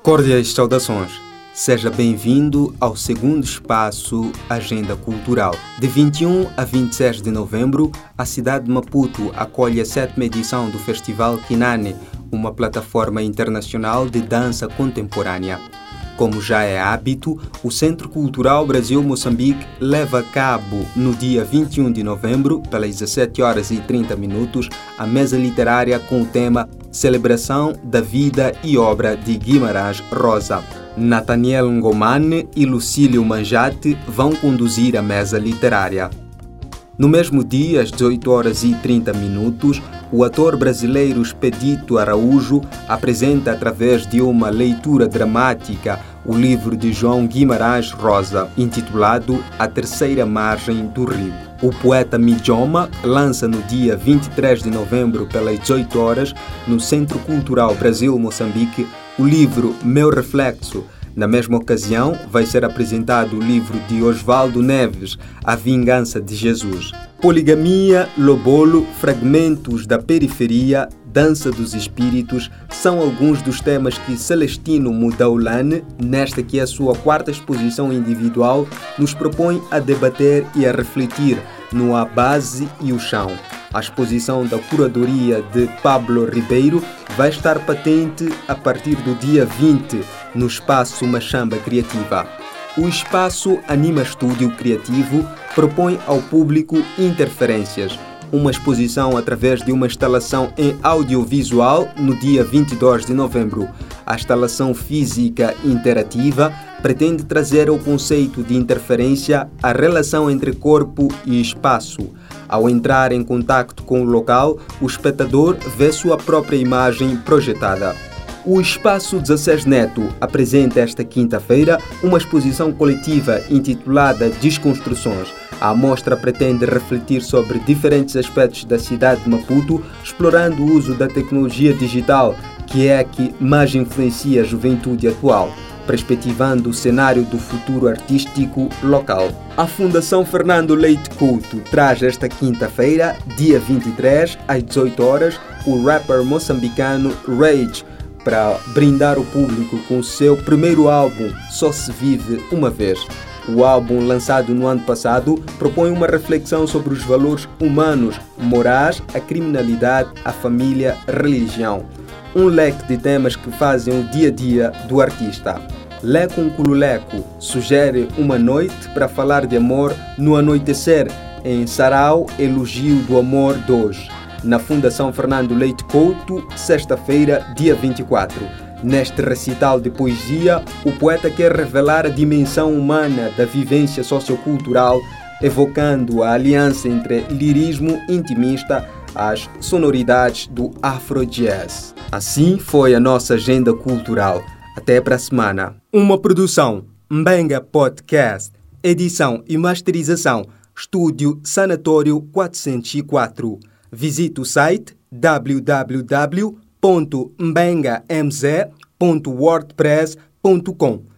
Cordiais saudações. Seja bem-vindo ao segundo espaço Agenda Cultural. De 21 a 26 de novembro, a cidade de Maputo acolhe a sétima edição do Festival Kinane, uma plataforma internacional de dança contemporânea. Como já é hábito, o Centro Cultural Brasil-Moçambique leva a cabo, no dia 21 de novembro, pelas 17 horas e 30 minutos, a mesa literária com o tema Celebração da Vida e Obra de Guimarães Rosa. Nathaniel Ngomane e Lucílio Manjate vão conduzir a mesa literária. No mesmo dia, às 18 horas e 30 minutos, o ator brasileiro Expedito Araújo apresenta através de uma leitura dramática o livro de João Guimarães Rosa, intitulado A Terceira Margem do Rio. O poeta Mijoma lança no dia 23 de novembro, pelas 18 horas, no Centro Cultural Brasil-Moçambique, o livro Meu Reflexo, na mesma ocasião, vai ser apresentado o livro de Oswaldo Neves, A Vingança de Jesus. Poligamia, Lobolo, Fragmentos da Periferia, Dança dos Espíritos são alguns dos temas que Celestino Mudaulane, nesta que é a sua quarta exposição individual, nos propõe a debater e a refletir no A Base e o Chão. A exposição da curadoria de Pablo Ribeiro vai estar patente a partir do dia 20 no espaço Machamba Criativa. O espaço Anima Estúdio Criativo propõe ao público interferências, uma exposição através de uma instalação em audiovisual no dia 22 de novembro. A instalação física interativa pretende trazer o conceito de interferência a relação entre corpo e espaço. Ao entrar em contato com o local, o espectador vê sua própria imagem projetada. O Espaço 16 Neto apresenta esta quinta-feira uma exposição coletiva intitulada Desconstruções. A amostra pretende refletir sobre diferentes aspectos da cidade de Maputo, explorando o uso da tecnologia digital, que é a que mais influencia a juventude atual perspectivando o cenário do futuro artístico local. A Fundação Fernando Leite Couto traz esta quinta-feira, dia 23, às 18 horas, o rapper moçambicano Rage para brindar o público com o seu primeiro álbum, Só Se Vive Uma Vez. O álbum, lançado no ano passado, propõe uma reflexão sobre os valores humanos, morais, a criminalidade, a família, a religião. Um leque de temas que fazem o dia a dia do artista. Leco Nkululeco sugere uma noite para falar de amor no anoitecer, em Sarau Elogio do Amor 2, na Fundação Fernando Leite Couto, sexta-feira, dia 24. Neste recital de poesia, o poeta quer revelar a dimensão humana da vivência sociocultural, evocando a aliança entre lirismo intimista às sonoridades do afro-jazz. Assim foi a nossa agenda cultural. Até para a semana. Uma produção Mbenga Podcast. Edição e masterização Estúdio Sanatório 404. Visite o site www.mbengamz.wordpress.com